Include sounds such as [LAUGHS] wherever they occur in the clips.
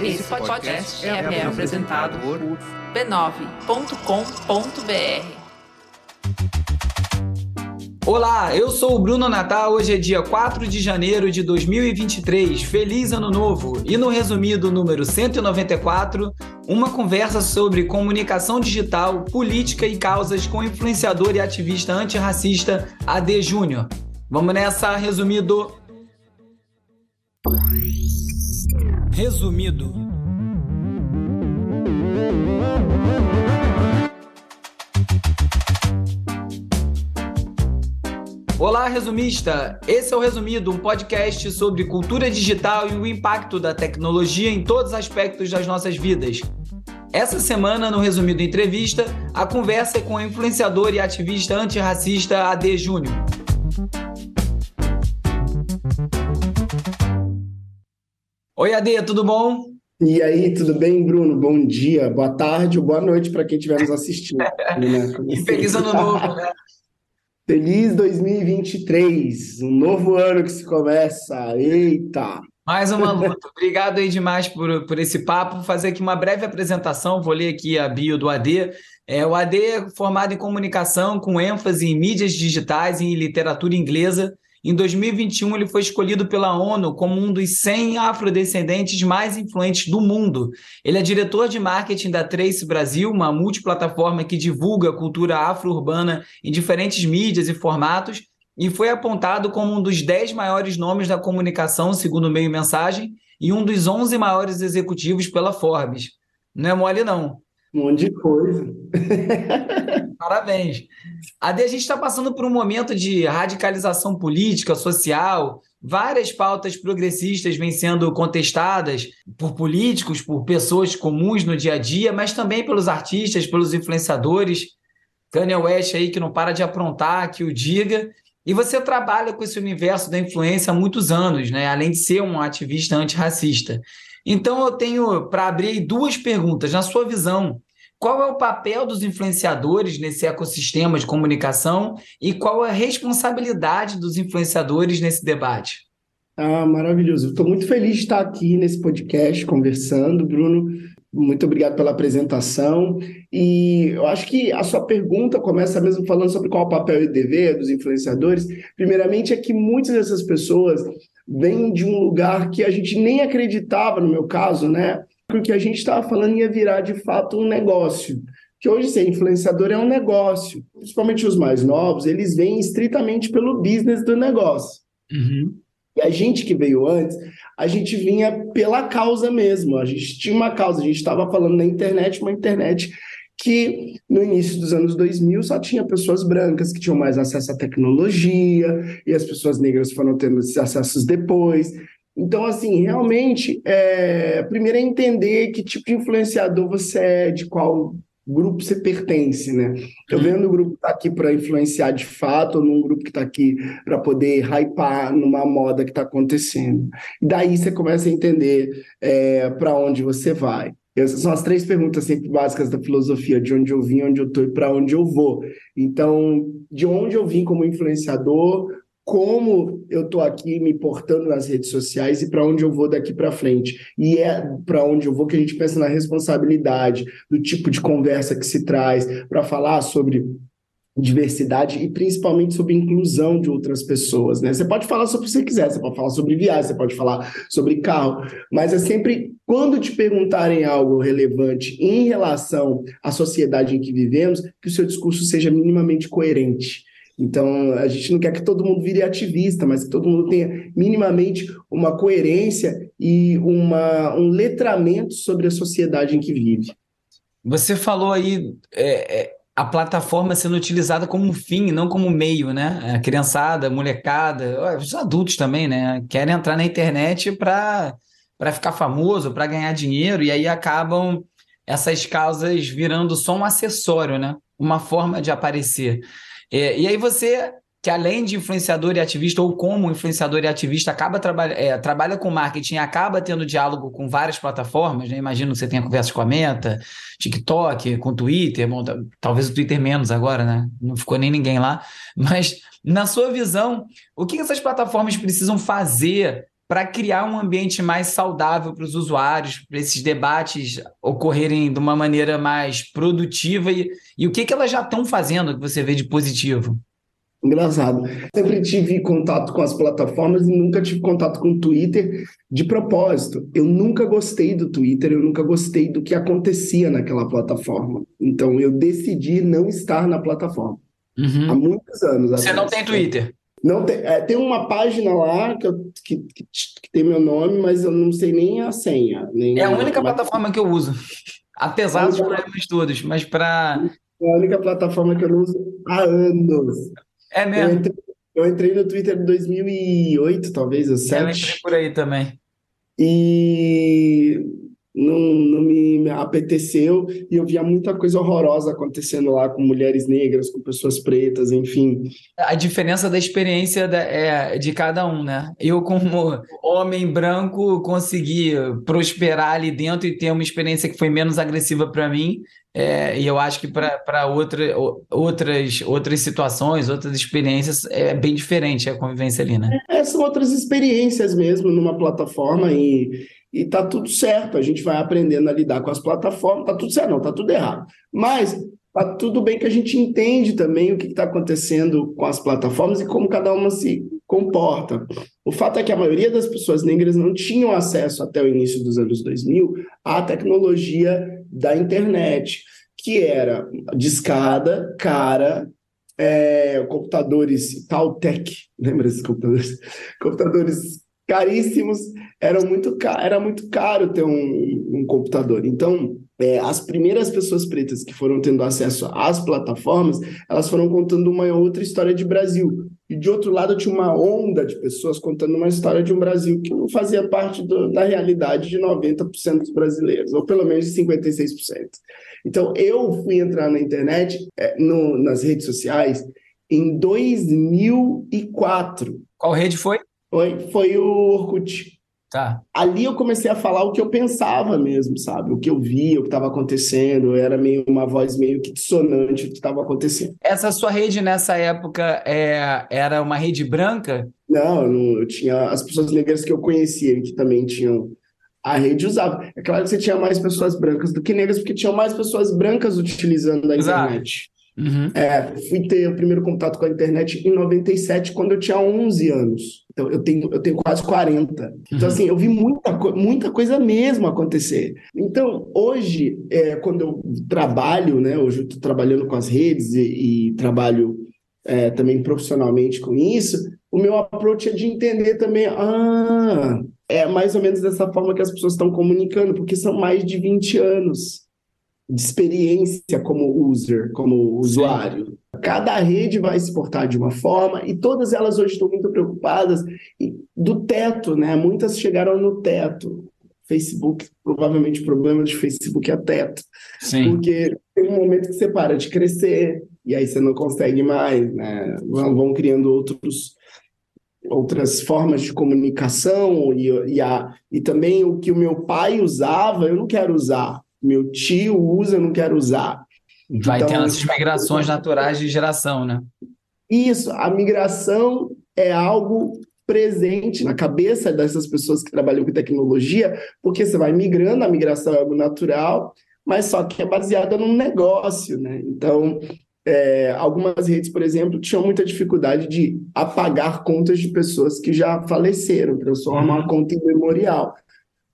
Esse podcast é, é apresentado por b9.com.br. Olá, eu sou o Bruno Natal. Hoje é dia 4 de janeiro de 2023. Feliz Ano Novo! E no resumido número 194, uma conversa sobre comunicação digital, política e causas com influenciador e ativista antirracista AD Júnior. Vamos nessa, resumido. Resumido. Olá, resumista! Esse é o Resumido, um podcast sobre cultura digital e o impacto da tecnologia em todos os aspectos das nossas vidas. Essa semana, no Resumido Entrevista, a conversa é com o influenciador e ativista antirracista AD Júnior. Oi, AD, tudo bom? E aí, tudo bem, Bruno? Bom dia, boa tarde ou boa noite para quem estiver nos assistindo. [LAUGHS] Né? e feliz ano novo, né? Feliz 2023, um novo ano que se começa. Eita! Mais uma luta. Obrigado aí demais por, por esse papo. Vou fazer aqui uma breve apresentação. Vou ler aqui a bio do AD. É, o AD é formado em comunicação com ênfase em mídias digitais e literatura inglesa. Em 2021, ele foi escolhido pela ONU como um dos 100 afrodescendentes mais influentes do mundo. Ele é diretor de marketing da Trace Brasil, uma multiplataforma que divulga a cultura afro-urbana em diferentes mídias e formatos, e foi apontado como um dos 10 maiores nomes da comunicação, segundo o meio mensagem, e um dos 11 maiores executivos pela Forbes. Não é mole, não. Um monte de coisa. Parabéns. A gente está passando por um momento de radicalização política, social, várias pautas progressistas vêm sendo contestadas por políticos, por pessoas comuns no dia a dia, mas também pelos artistas, pelos influenciadores. Kanye West aí que não para de aprontar, que o diga. E você trabalha com esse universo da influência há muitos anos, né? Além de ser um ativista antirracista. Então eu tenho para abrir duas perguntas. Na sua visão, qual é o papel dos influenciadores nesse ecossistema de comunicação e qual é a responsabilidade dos influenciadores nesse debate? Ah, maravilhoso. Estou muito feliz de estar aqui nesse podcast conversando, Bruno. Muito obrigado pela apresentação. E eu acho que a sua pergunta começa mesmo falando sobre qual é o papel e dever dos influenciadores. Primeiramente, é que muitas dessas pessoas vem de um lugar que a gente nem acreditava, no meu caso, né? Porque a gente estava falando ia virar de fato um negócio. Que hoje ser influenciador é um negócio. Principalmente os mais novos, eles vêm estritamente pelo business do negócio. Uhum. E a gente que veio antes, a gente vinha pela causa mesmo. A gente tinha uma causa, a gente estava falando na internet, uma internet que no início dos anos 2000 só tinha pessoas brancas que tinham mais acesso à tecnologia, e as pessoas negras foram tendo esses acessos depois. Então, assim, realmente, é, primeiro é entender que tipo de influenciador você é, de qual grupo você pertence, né? Eu uhum. vendo o grupo que está aqui para influenciar de fato, ou num grupo que está aqui para poder hypar numa moda que está acontecendo. E daí você começa a entender é, para onde você vai. Essas são as três perguntas sempre básicas da filosofia: de onde eu vim, onde eu estou e para onde eu vou. Então, de onde eu vim como influenciador, como eu estou aqui me portando nas redes sociais e para onde eu vou daqui para frente. E é para onde eu vou que a gente pensa na responsabilidade, do tipo de conversa que se traz, para falar sobre diversidade e principalmente sobre inclusão de outras pessoas, né? Você pode falar sobre o que você quiser, você pode falar sobre viagem, você pode falar sobre carro, mas é sempre quando te perguntarem algo relevante em relação à sociedade em que vivemos, que o seu discurso seja minimamente coerente. Então, a gente não quer que todo mundo vire ativista, mas que todo mundo tenha minimamente uma coerência e uma, um letramento sobre a sociedade em que vive. Você falou aí é, é, a plataforma sendo utilizada como um fim, não como meio, né? A criançada, a molecada, os adultos também, né? Querem entrar na internet para ficar famoso, para ganhar dinheiro, e aí acabam essas causas virando só um acessório, né? Uma forma de aparecer. É, e aí você, que além de influenciador e ativista, ou como influenciador e ativista, acaba trabalha, é, trabalha com marketing, acaba tendo diálogo com várias plataformas, né? Imagino que você tenha conversas com a Meta, TikTok, com Twitter, bom, talvez o Twitter menos agora, né? Não ficou nem ninguém lá. Mas, na sua visão, o que essas plataformas precisam fazer para criar um ambiente mais saudável para os usuários, para esses debates ocorrerem de uma maneira mais produtiva? E, e o que, que elas já estão fazendo que você vê de positivo? Engraçado. Sempre tive contato com as plataformas e nunca tive contato com o Twitter de propósito. Eu nunca gostei do Twitter, eu nunca gostei do que acontecia naquela plataforma. Então eu decidi não estar na plataforma. Uhum. Há muitos anos. Você não tem Twitter? Não tem, é, tem uma página lá que, eu, que, que, que, tem meu nome, mas eu não sei nem a senha. Nem é a única mas... plataforma que eu uso. Apesar dos problemas todos, mas para. É a única plataforma que eu não uso há anos. É mesmo? Eu entrei, eu entrei no Twitter em 2008, talvez, ou 2007. Eu entrei por aí também. E não, não me apeteceu e eu via muita coisa horrorosa acontecendo lá com mulheres negras, com pessoas pretas, enfim. A diferença da experiência da, é de cada um, né? Eu, como homem branco, consegui prosperar ali dentro e ter uma experiência que foi menos agressiva para mim. É, e eu acho que para outra, outras, outras situações, outras experiências, é bem diferente a convivência ali, né? É, são outras experiências mesmo numa plataforma e e tá tudo certo. A gente vai aprendendo a lidar com as plataformas, tá tudo certo, não, tá tudo errado. Mas tá tudo bem que a gente entende também o que está acontecendo com as plataformas e como cada uma se comporta. O fato é que a maioria das pessoas negras não tinham acesso até o início dos anos 2000 à tecnologia da internet, que era discada, cara, é, computadores Taltech, lembra desses computadores? Computadores caríssimos, era muito, era muito caro ter um, um computador. Então, é, as primeiras pessoas pretas que foram tendo acesso às plataformas, elas foram contando uma outra história de Brasil. E de outro lado, tinha uma onda de pessoas contando uma história de um Brasil que não fazia parte do, da realidade de 90% dos brasileiros, ou pelo menos de 56%. Então, eu fui entrar na internet, é, no, nas redes sociais, em 2004. Qual rede foi? Foi, foi o Orkut. Tá. Ali eu comecei a falar o que eu pensava mesmo, sabe? O que eu via, o que estava acontecendo, era meio uma voz meio que dissonante do que estava acontecendo. Essa sua rede nessa época é, era uma rede branca? Não, não, eu tinha as pessoas negras que eu conhecia que também tinham a rede usava. É claro que você tinha mais pessoas brancas do que negras, porque tinham mais pessoas brancas utilizando a Exato. internet. Uhum. É, fui ter o primeiro contato com a internet em 97, quando eu tinha 11 anos. Então, eu tenho, eu tenho quase 40. Então, uhum. assim, eu vi muita, muita coisa mesmo acontecer. Então, hoje, é, quando eu trabalho, né, hoje eu estou trabalhando com as redes e, e trabalho é, também profissionalmente com isso, o meu approach é de entender também, ah, é mais ou menos dessa forma que as pessoas estão comunicando, porque são mais de 20 anos de experiência como user, como usuário. Cada rede vai se portar de uma forma e todas elas hoje estão muito preocupadas do teto, né? Muitas chegaram no teto. Facebook, provavelmente o problema de Facebook é teto. Sim. Porque tem um momento que você para de crescer e aí você não consegue mais, né? Vão, vão criando outros outras formas de comunicação e, e, a, e também o que o meu pai usava, eu não quero usar meu tio usa, eu não quero usar. Vai então, tendo essas migrações naturais de geração, né? Isso, a migração é algo presente na cabeça dessas pessoas que trabalham com tecnologia, porque você vai migrando, a migração é algo natural, mas só que é baseada num negócio, né? Então, é, algumas redes, por exemplo, tinham muita dificuldade de apagar contas de pessoas que já faleceram, transformar uhum. uma conta em memorial.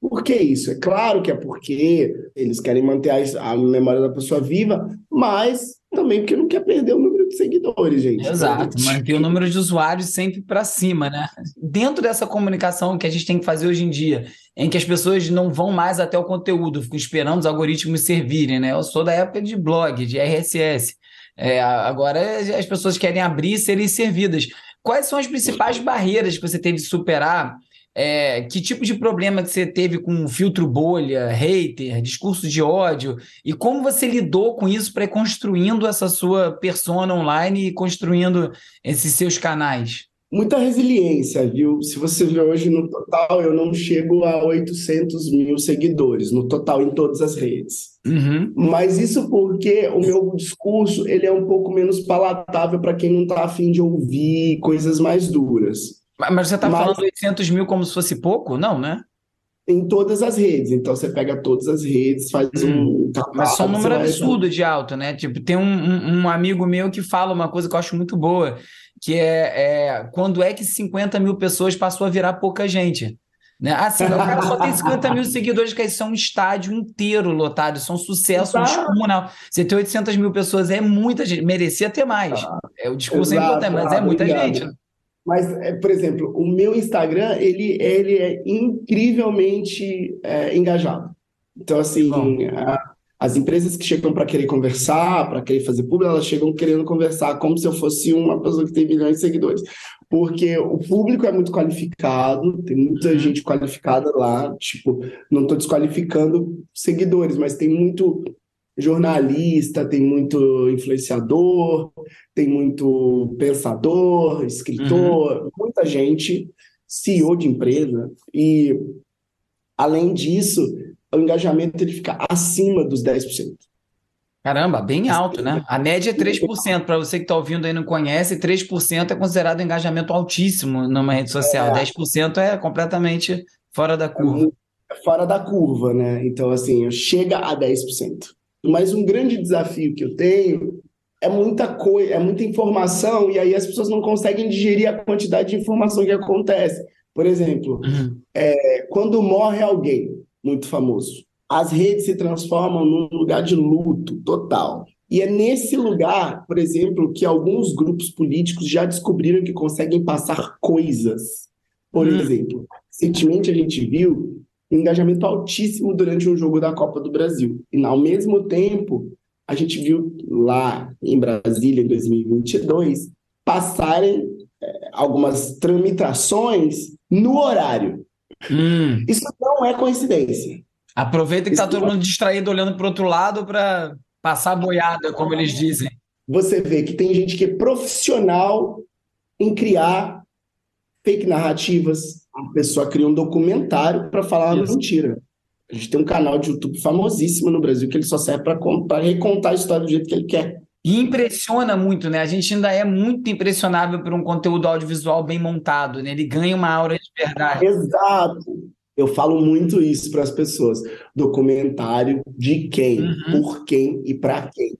Por que isso? É claro que é porque eles querem manter a, a memória da pessoa viva, mas também porque não quer perder o número de seguidores, gente. Exato, manter o número de usuários sempre para cima, né? Dentro dessa comunicação que a gente tem que fazer hoje em dia, em que as pessoas não vão mais até o conteúdo, ficam esperando os algoritmos servirem, né? Eu sou da época de blog, de RSS. É, agora as pessoas querem abrir e serem servidas. Quais são as principais barreiras que você teve de superar é, que tipo de problema que você teve com filtro bolha, hater, discurso de ódio e como você lidou com isso para ir construindo essa sua persona online e construindo esses seus canais? Muita resiliência, viu? Se você ver hoje no total, eu não chego a 800 mil seguidores, no total, em todas as redes. Uhum. Mas isso porque o meu discurso ele é um pouco menos palatável para quem não está afim de ouvir coisas mais duras. Mas você está falando 800 mil como se fosse pouco? Não, né? Em todas as redes. Então você pega todas as redes, faz hum. um. Mas só um número absurdo de alto, né? Tipo, tem um, um, um, amigo meu que fala uma coisa que eu acho muito boa, que é, é quando é que 50 mil pessoas passou a virar pouca gente. Né? Assim, o cara só tem 50 mil [LAUGHS] seguidores, que são um estádio inteiro lotado, isso é um sucesso descomunal. Você ter 800 mil pessoas é muita gente, merecia ter mais. Ah, é, o discurso Exato, é importante, mas é muita obrigado. gente. Mas, é, por exemplo, o meu Instagram, ele, ele é incrivelmente é, engajado. Então, assim, a, as empresas que chegam para querer conversar, para querer fazer público, elas chegam querendo conversar como se eu fosse uma pessoa que tem milhões de seguidores. Porque o público é muito qualificado, tem muita uhum. gente qualificada lá. Tipo, não estou desqualificando seguidores, mas tem muito jornalista, tem muito influenciador, tem muito pensador, escritor, uhum. muita gente, CEO de empresa. E, além disso, o engajamento ele fica acima dos 10%. Caramba, bem alto, né? A média é 3%. Para você que está ouvindo aí e não conhece, 3% é considerado engajamento altíssimo numa rede social. É. 10% é completamente fora da curva. É fora da curva, né? Então, assim, chega a 10%. Mas um grande desafio que eu tenho é muita coisa, é muita informação, e aí as pessoas não conseguem digerir a quantidade de informação que acontece. Por exemplo, uhum. é, quando morre alguém, muito famoso. As redes se transformam num lugar de luto total. E é nesse lugar, por exemplo, que alguns grupos políticos já descobriram que conseguem passar coisas. Por hum. exemplo, recentemente a gente viu engajamento altíssimo durante um jogo da Copa do Brasil. E ao mesmo tempo, a gente viu lá em Brasília, em 2022, passarem é, algumas tramitações no horário. Hum. Isso não é coincidência. Aproveita que está todo mundo distraído olhando para o outro lado para passar a boiada, como eles dizem. Você vê que tem gente que é profissional em criar fake narrativas. A pessoa cria um documentário para falar uma mentira. A gente tem um canal de YouTube famosíssimo no Brasil que ele só serve para recontar a história do jeito que ele quer. E impressiona muito, né? A gente ainda é muito impressionável por um conteúdo audiovisual bem montado, né? Ele ganha uma aura de verdade. Exato. Eu falo muito isso para as pessoas. Documentário de quem, uhum. por quem e para quem.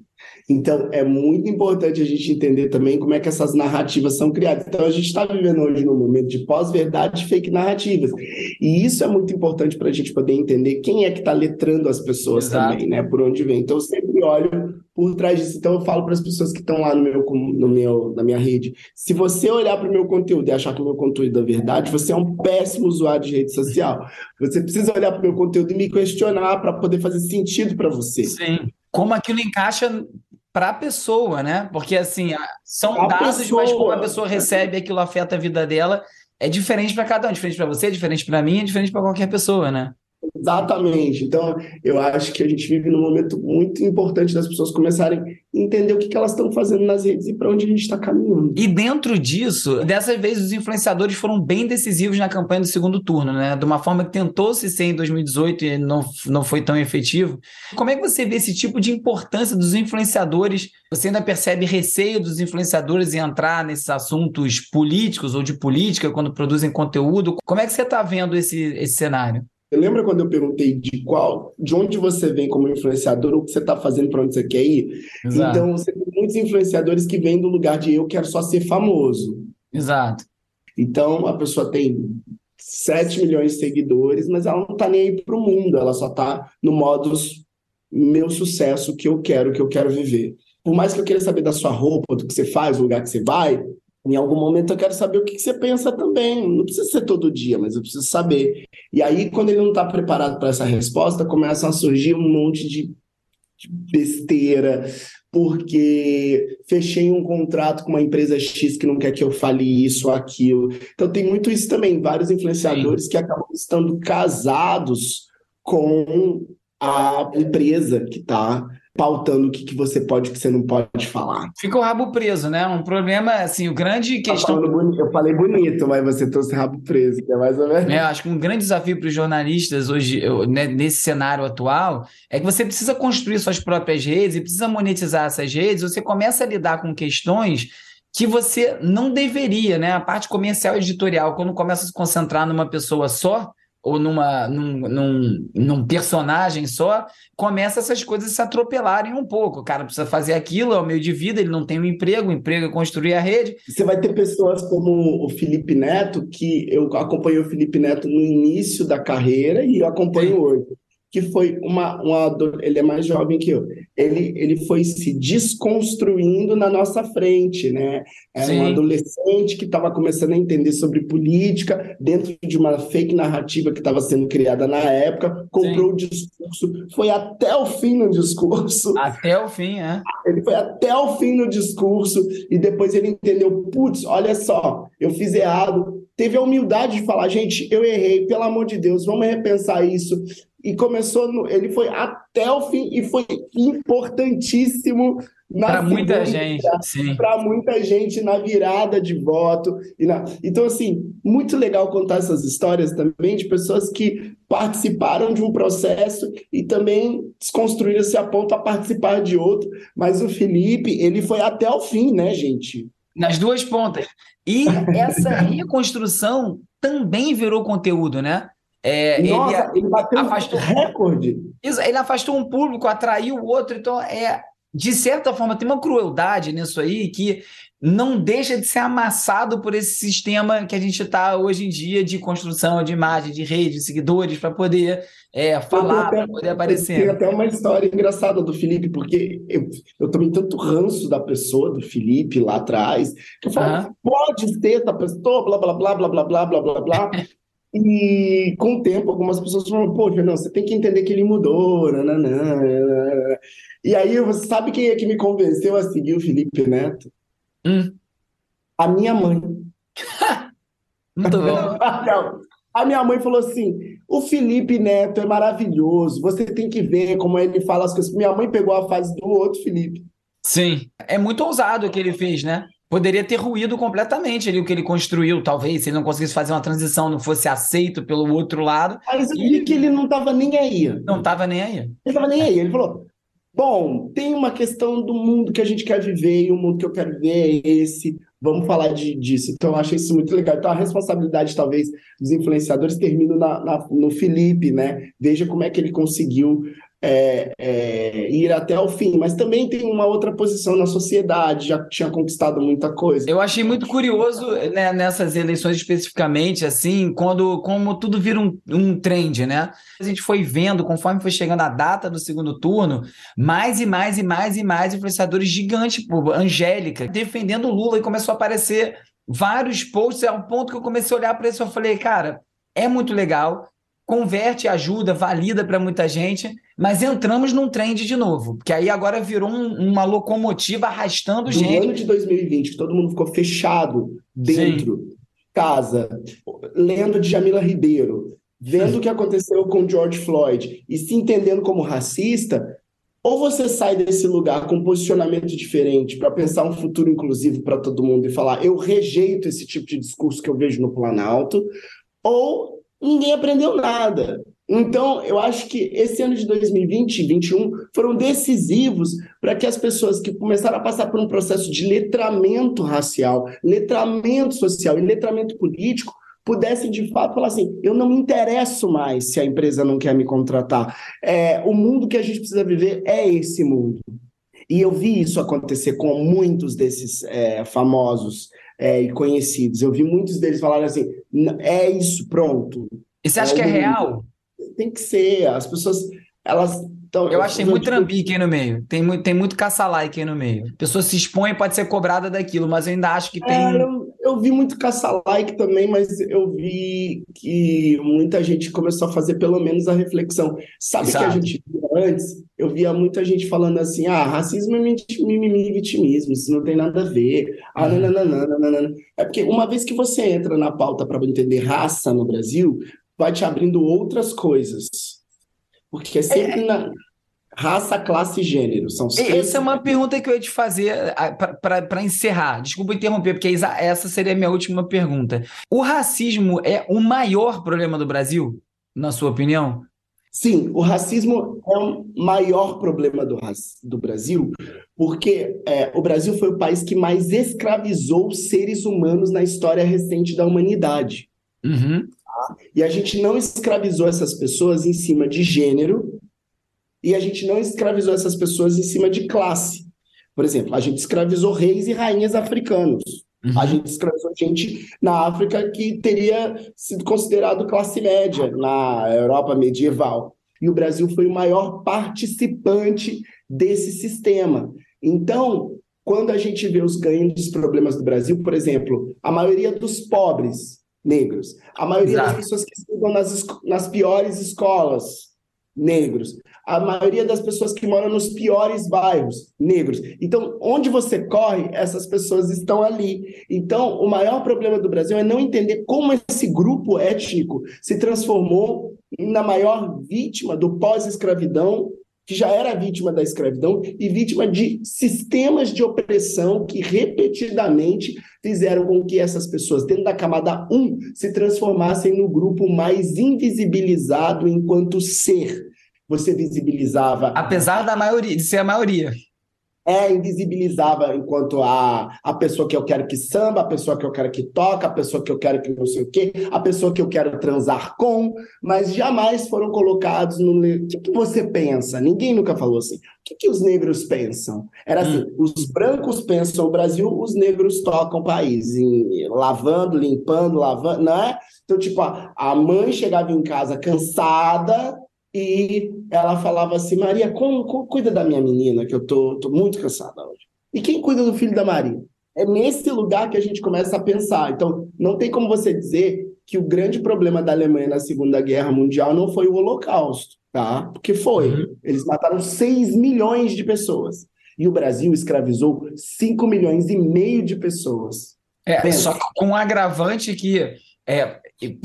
Então, é muito importante a gente entender também como é que essas narrativas são criadas. Então, a gente está vivendo hoje num momento de pós-verdade fake narrativas. E isso é muito importante para a gente poder entender quem é que está letrando as pessoas Exato. também, né? Por onde vem. Então, eu sempre olho por trás disso. Então, eu falo para as pessoas que estão lá no meu, no meu, na minha rede: se você olhar para o meu conteúdo e achar que o meu conteúdo é verdade, você é um péssimo usuário de rede social. Você precisa olhar para o meu conteúdo e me questionar para poder fazer sentido para você. Sim. Como aquilo encaixa para a pessoa, né? Porque assim, são a dados, pessoa. mas como a pessoa recebe aquilo afeta a vida dela, é diferente para cada um, diferente para você, é diferente para mim, é diferente para qualquer pessoa, né? Exatamente. Então, eu acho que a gente vive num momento muito importante das pessoas começarem entender o que, que elas estão fazendo nas redes e para onde a gente está caminhando. E dentro disso, dessa vez, os influenciadores foram bem decisivos na campanha do segundo turno, né? De uma forma que tentou-se ser em 2018 e não, não foi tão efetivo. Como é que você vê esse tipo de importância dos influenciadores? Você ainda percebe receio dos influenciadores em entrar nesses assuntos políticos ou de política quando produzem conteúdo? Como é que você está vendo esse, esse cenário? Você lembra quando eu perguntei de qual, de onde você vem como influenciador, o que você está fazendo, para onde você quer ir? Exato. Então, você tem muitos influenciadores que vêm do lugar de eu quero só ser famoso. Exato. Então, a pessoa tem 7 milhões de seguidores, mas ela não está nem aí para o mundo, ela só está no modus meu sucesso que eu quero, que eu quero viver. Por mais que eu queira saber da sua roupa, do que você faz, do lugar que você vai, em algum momento eu quero saber o que, você pensa também. Não precisa ser todo dia, mas eu preciso saber. E aí, quando ele não está preparado para essa resposta, começam a surgir um monte de, de besteira, porque fechei um contrato com uma empresa X que não quer que eu fale isso ou aquilo. Então tem muito isso também, vários influenciadores Sim. que acabam estando casados com a empresa que está pautando o que, que você pode e o que você não pode falar. Fica o rabo preso, né? Um problema, assim, o grande tá questão... eu falei bonito, mas você trouxe rabo preso, que é mais ou menos... É, acho que um grande desafio para os jornalistas hoje, né, nesse cenário atual, é que você precisa construir suas próprias redes e precisa monetizar essas redes, você começa a lidar com questões que você não deveria, né? A parte comercial e editorial, quando começa a se concentrar numa pessoa só, ou numa, num, num, num, personagem só, começa essas coisas se atropelarem um pouco. O cara precisa fazer aquilo, é o meio de vida, ele não tem um emprego, o emprego é construir a rede. Você vai ter pessoas como o Felipe Neto, que eu acompanhei o Felipe Neto no início da carreira e eu acompanho Sim. hoje que foi uma, uma ele é mais jovem que eu, ele, ele foi se desconstruindo na nossa frente, né? Era Sim. um adolescente que estava começando a entender sobre política dentro de uma fake narrativa que estava sendo criada na época, comprou Sim. o discurso, foi até o fim no discurso. Até o fim, é. Ele foi até o fim no discurso e depois ele entendeu, putz, olha só, eu fiz errado, teve a humildade de falar, gente, eu errei, pelo amor de Deus, vamos repensar isso e começou, no, ele foi até o fim e foi importantíssimo para muita gente, para muita gente na virada de voto. E na... Então, assim, muito legal contar essas histórias também de pessoas que participaram de um processo e também desconstruíram-se a ponto a participar de outro. Mas o Felipe, ele foi até o fim, né, gente? Nas duas pontas. E essa reconstrução também virou conteúdo, né? É, Nossa, ele, ele bateu afastou, um recorde. Isso, ele afastou um público, atraiu o outro, então é de certa forma tem uma crueldade nisso aí que não deixa de ser amassado por esse sistema que a gente está hoje em dia de construção de imagem, de rede, de seguidores para poder é, falar, para poder aparecer. Tem até uma história engraçada do Felipe, porque eu, eu tomei tanto ranço da pessoa, do Felipe lá atrás, que eu falo, uhum. pode ter da pessoa, blá, blá, blá, blá, blá, blá, blá, blá, blá. E com o tempo, algumas pessoas falam, pô, não, você tem que entender que ele mudou, nananã. E aí, você sabe quem é que me convenceu a seguir o Felipe Neto? Hum. A minha mãe. [LAUGHS] Muito bom. [LAUGHS] A minha mãe falou assim: o Felipe Neto é maravilhoso, você tem que ver como ele fala as coisas. Minha mãe pegou a fase do outro Felipe. Sim, é muito ousado o que ele fez, né? Poderia ter ruído completamente ali o que ele construiu, talvez, se ele não conseguisse fazer uma transição, não fosse aceito pelo outro lado. Mas eu vi que ele não estava nem aí. Não estava nem aí. Ele estava nem aí. Ele falou: bom, tem uma questão do mundo que a gente quer viver e o mundo que eu quero viver é esse. Vamos falar de, disso. Então, eu achei isso muito legal. Então, a responsabilidade, talvez, dos influenciadores termina na, na, no Felipe, né? Veja como é que ele conseguiu é, é, ir até o fim, mas também tem uma outra posição na sociedade, já tinha conquistado muita coisa. Eu achei muito curioso né, nessas eleições especificamente, assim, quando como tudo vira um, um trend, né? A gente foi vendo, conforme foi chegando a data do segundo turno, mais e mais e mais e mais influenciadores gigantes, tipo, Angélica, defendendo o Lula e começou a aparecer vários posts, ao ponto que eu comecei a olhar para isso e falei, cara, é muito legal, converte, ajuda, valida para muita gente, mas entramos num trend de novo, que aí agora virou um, uma locomotiva arrastando Do gente. No ano de 2020, que todo mundo ficou fechado dentro, Sim. casa, lendo de Jamila Ribeiro, vendo o que aconteceu com George Floyd e se entendendo como racista, ou você sai desse lugar com um posicionamento diferente para pensar um futuro inclusivo para todo mundo e falar eu rejeito esse tipo de discurso que eu vejo no Planalto, ou ninguém aprendeu nada. Então, eu acho que esse ano de 2020 e 2021 foram decisivos para que as pessoas que começaram a passar por um processo de letramento racial, letramento social e letramento político pudessem de fato falar assim: eu não me interesso mais se a empresa não quer me contratar. É, o mundo que a gente precisa viver é esse mundo. E eu vi isso acontecer com muitos desses é, famosos é, e conhecidos. Eu vi muitos deles falarem assim: é isso, pronto. E você acha é que é real? tem que ser. As pessoas, elas então, eu acho que tem muito trambique aí no meio. Tem muito, tem muito caça-like aí no meio. A pessoa se expõe pode ser cobrada daquilo, mas eu ainda acho que tem. É, eu, eu, vi muito caça-like também, mas eu vi que muita gente começou a fazer pelo menos a reflexão. Sabe Exato. que a gente antes? Eu via muita gente falando assim: ah, racismo é mimimi vitimismo, isso não tem nada a ver. Ah, uhum. nananana, É porque uma vez que você entra na pauta para entender raça no Brasil, vai te abrindo outras coisas. Porque é sempre é. na raça, classe e gênero. São Essa é uma pergunta que eu ia te fazer para encerrar. Desculpa interromper, porque essa seria a minha última pergunta. O racismo é o maior problema do Brasil, na sua opinião? Sim, o racismo é o maior problema do, do Brasil, porque é, o Brasil foi o país que mais escravizou seres humanos na história recente da humanidade. Uhum. E a gente não escravizou essas pessoas em cima de gênero, e a gente não escravizou essas pessoas em cima de classe. Por exemplo, a gente escravizou reis e rainhas africanos. Uhum. A gente escravizou gente na África que teria sido considerado classe média na Europa medieval. E o Brasil foi o maior participante desse sistema. Então, quando a gente vê os grandes problemas do Brasil, por exemplo, a maioria dos pobres negros, a maioria Exato. das pessoas que estudam nas, nas piores escolas, negros, a maioria das pessoas que moram nos piores bairros, negros. Então, onde você corre, essas pessoas estão ali. Então, o maior problema do Brasil é não entender como esse grupo étnico se transformou na maior vítima do pós-escravidão que já era vítima da escravidão e vítima de sistemas de opressão que repetidamente fizeram com que essas pessoas, dentro da camada 1, se transformassem no grupo mais invisibilizado enquanto ser. Você visibilizava. Apesar da maioria, de ser a maioria é, invisibilizava enquanto a, a pessoa que eu quero que samba, a pessoa que eu quero que toca, a pessoa que eu quero que não sei o quê, a pessoa que eu quero transar com, mas jamais foram colocados no. O que, que você pensa? Ninguém nunca falou assim. O que, que os negros pensam? Era assim: hum. os brancos pensam o Brasil, os negros tocam o país, em, lavando, limpando, lavando, não é? Então, tipo, a, a mãe chegava em casa cansada, e ela falava assim: Maria, como, como cuida da minha menina, que eu tô, tô muito cansada hoje. E quem cuida do filho da Maria? É nesse lugar que a gente começa a pensar. Então, não tem como você dizer que o grande problema da Alemanha na Segunda Guerra Mundial não foi o Holocausto, tá? Porque foi. Uhum. Eles mataram 6 milhões de pessoas. E o Brasil escravizou 5 milhões e meio de pessoas. É, Pensa. só com um agravante que é,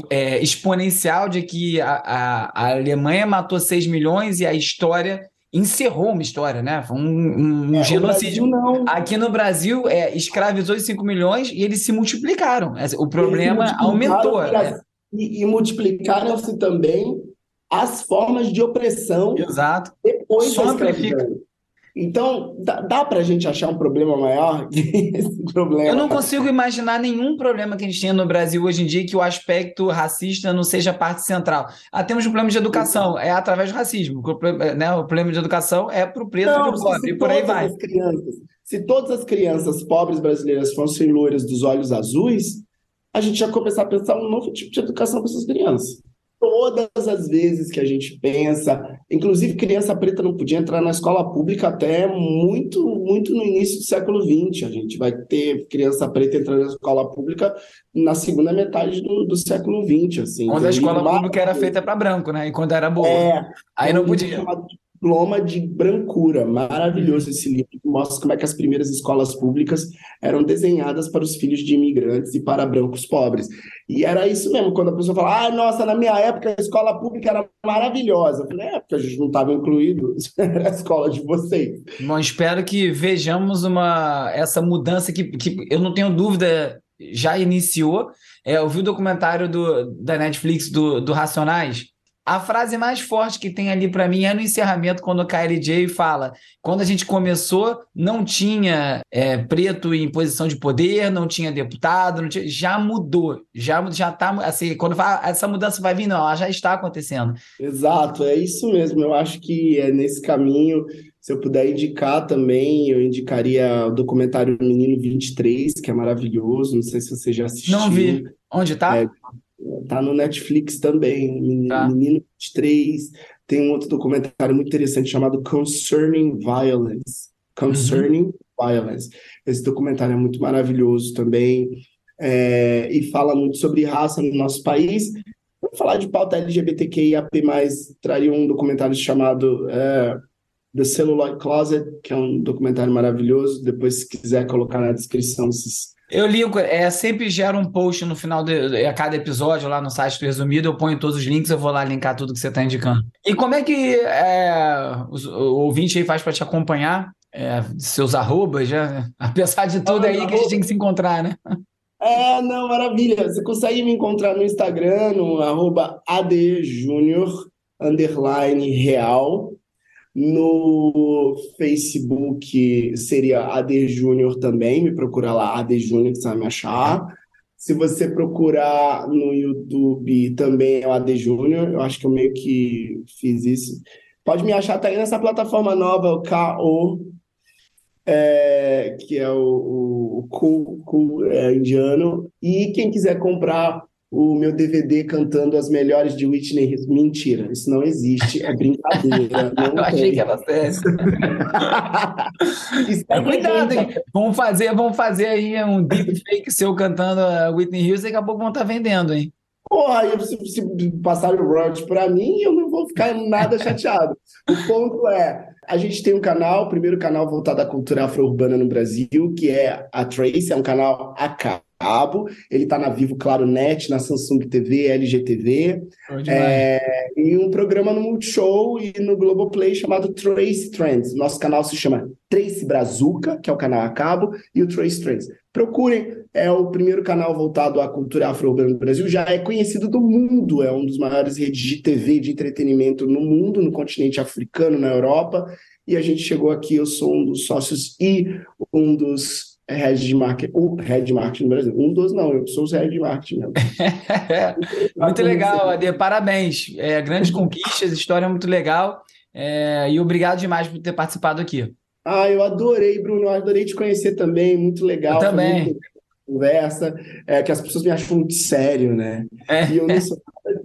é, exponencial de que a, a, a, Alemanha matou 6 milhões e a história encerrou uma história, né? Foi um, um é, genocídio. Aqui no Brasil, é, escravizou os 5 milhões e eles se multiplicaram. O problema aumentou. Né? E, e multiplicaram-se também as formas de opressão Exato. depois Só da escravidão. Então, dá, dá para a gente achar um problema maior que [LAUGHS] esse problema. Eu não consigo imaginar nenhum problema que a gente tenha no Brasil hoje em dia que o aspecto racista não seja parte central. Ah, temos um problema de educação, é através do racismo. O, né, o problema de educação é para o preto não, e para o pobre, e por aí vai. Crianças, se todas as crianças pobres brasileiras fossem loiras dos olhos azuis, a gente ia começar a pensar um novo tipo de educação para essas crianças todas as vezes que a gente pensa, inclusive criança preta não podia entrar na escola pública até muito, muito no início do século XX. A gente vai ter criança preta entrando na escola pública na segunda metade do, do século XX, assim. Quando a escola pública era feita para branco, né? E quando era boa. É, Aí não podia. Diploma de brancura. Maravilhoso esse livro, que mostra como é que as primeiras escolas públicas eram desenhadas para os filhos de imigrantes e para brancos pobres. E era isso mesmo, quando a pessoa fala, ah, nossa, na minha época a escola pública era maravilhosa. Eu falei, é, porque a gente não estava incluído, [LAUGHS] era a escola de vocês. Bom, espero que vejamos uma essa mudança que, que eu não tenho dúvida já iniciou. É, eu vi o documentário do, da Netflix do, do Racionais, a frase mais forte que tem ali para mim é no encerramento, quando o KLJ fala: quando a gente começou, não tinha é, preto em posição de poder, não tinha deputado, não tinha, já mudou, já já tá assim. Quando fala, essa mudança vai vir, não, ela já está acontecendo. Exato, é isso mesmo. Eu acho que é nesse caminho. Se eu puder indicar também, eu indicaria o documentário Menino 23, que é maravilhoso. Não sei se você já assistiu. Não vi. Onde está? É, Tá no Netflix também, Menino, tá. Menino 23. Tem um outro documentário muito interessante chamado Concerning Violence. Concerning uhum. Violence. Esse documentário é muito maravilhoso também. É, e fala muito sobre raça no nosso país. Para falar de pauta LGBTQIAP+, traria um documentário chamado é, The Celluloid Closet, que é um documentário maravilhoso. Depois, se quiser colocar na descrição esses eu ligo, é, sempre gera um post no final de a cada episódio lá no site do Resumido, eu ponho todos os links, eu vou lá linkar tudo que você está indicando. E como é que é, o ouvinte aí faz para te acompanhar? É, seus arrobas, já, [LAUGHS] apesar de tudo aí que a gente tem que se encontrar, né? [LAUGHS] É, não, maravilha. Você consegue me encontrar no Instagram, no arroba underline real. No Facebook seria AD Júnior também, me procura lá, AD Júnior, que você vai me achar. Se você procurar no YouTube também é o AD Júnior, eu acho que eu meio que fiz isso. Pode me achar também nessa plataforma nova, o KO, é, que é o, o, o é, indiano. E quem quiser comprar o meu DVD cantando as melhores de Whitney Houston. Mentira, isso não existe, é brincadeira. [LAUGHS] Não Eu achei que era sério. [LAUGHS] é cuidado, hein? Vamos fazer, vamos fazer aí um deepfake seu cantando a Whitney Houston, daqui a pouco vão estar tá vendendo, hein? Porra, se, se passar o royalties para mim, eu não vou ficar nada chateado. O ponto é, a gente tem um canal, o primeiro canal voltado à cultura afro-urbana no Brasil, que é a Trace, é um canal AK cabo, ele está na Vivo Claro Net, na Samsung TV, LG TV, é, e um programa no Multishow e no Globoplay chamado Trace Trends. Nosso canal se chama Trace Brazuca, que é o canal a cabo, e o Trace Trends. Procurem, é o primeiro canal voltado à cultura afro-urbana no Brasil, já é conhecido do mundo, é um dos maiores redes de TV de entretenimento no mundo, no continente africano, na Europa, e a gente chegou aqui, eu sou um dos sócios e um dos head de marketing, o head de marketing no Brasil. Um dos não, eu sou o head de marketing mesmo. [LAUGHS] muito legal, Ade, parabéns. É, grandes conquistas, história muito legal. É, e obrigado demais por ter participado aqui. Ah, eu adorei, Bruno, eu adorei te conhecer também, muito legal. Eu também. Conversa, é, que as pessoas me acham muito sério, né? É. E eu não sou isso, [LAUGHS]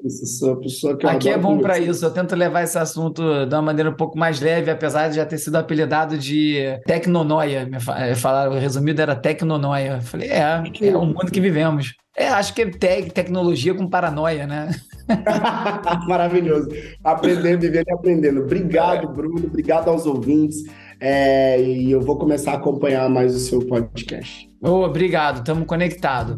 pessoa que Aqui é bom para isso. Eu tento levar esse assunto de uma maneira um pouco mais leve, apesar de já ter sido apelidado de tecnonoia. Eh, falaram, resumido era tecnonoia. Eu falei, é, é o mundo que vivemos. É, acho que é te tecnologia com paranoia, né? [LAUGHS] Maravilhoso. Aprendendo, vivendo e aprendendo. Obrigado, Bruno. Obrigado aos ouvintes. É, e eu vou começar a acompanhar mais o seu podcast. Oh, obrigado, estamos conectados.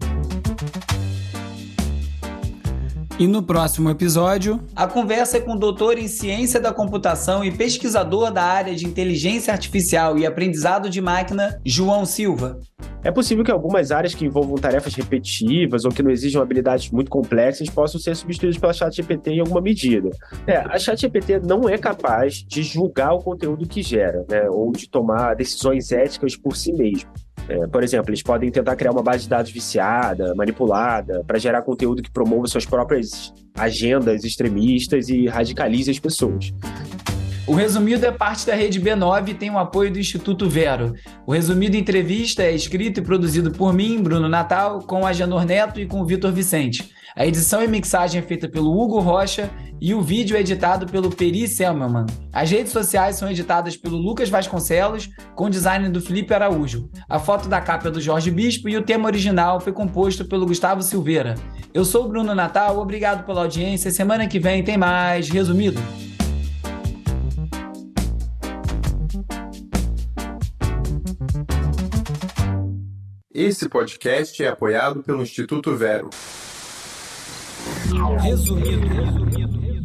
E no próximo episódio, a conversa é com o doutor em ciência da computação e pesquisador da área de inteligência artificial e aprendizado de máquina, João Silva. É possível que algumas áreas que envolvam tarefas repetitivas ou que não exijam habilidades muito complexas possam ser substituídas pela ChatGPT em alguma medida. É, a ChatGPT não é capaz de julgar o conteúdo que gera, né, ou de tomar decisões éticas por si mesmo. É, por exemplo, eles podem tentar criar uma base de dados viciada, manipulada, para gerar conteúdo que promova suas próprias agendas extremistas e radicalize as pessoas. O Resumido é parte da rede B9 e tem o apoio do Instituto Vero. O Resumido Entrevista é escrito e produzido por mim, Bruno Natal, com a Neto e com o Vitor Vicente. A edição e mixagem é feita pelo Hugo Rocha e o vídeo é editado pelo Peri Selmerman. As redes sociais são editadas pelo Lucas Vasconcelos, com design do Felipe Araújo. A foto da capa é do Jorge Bispo e o tema original foi composto pelo Gustavo Silveira. Eu sou o Bruno Natal, obrigado pela audiência. Semana que vem tem mais Resumido. Esse podcast é apoiado pelo Instituto Vero. Resumido. resumido.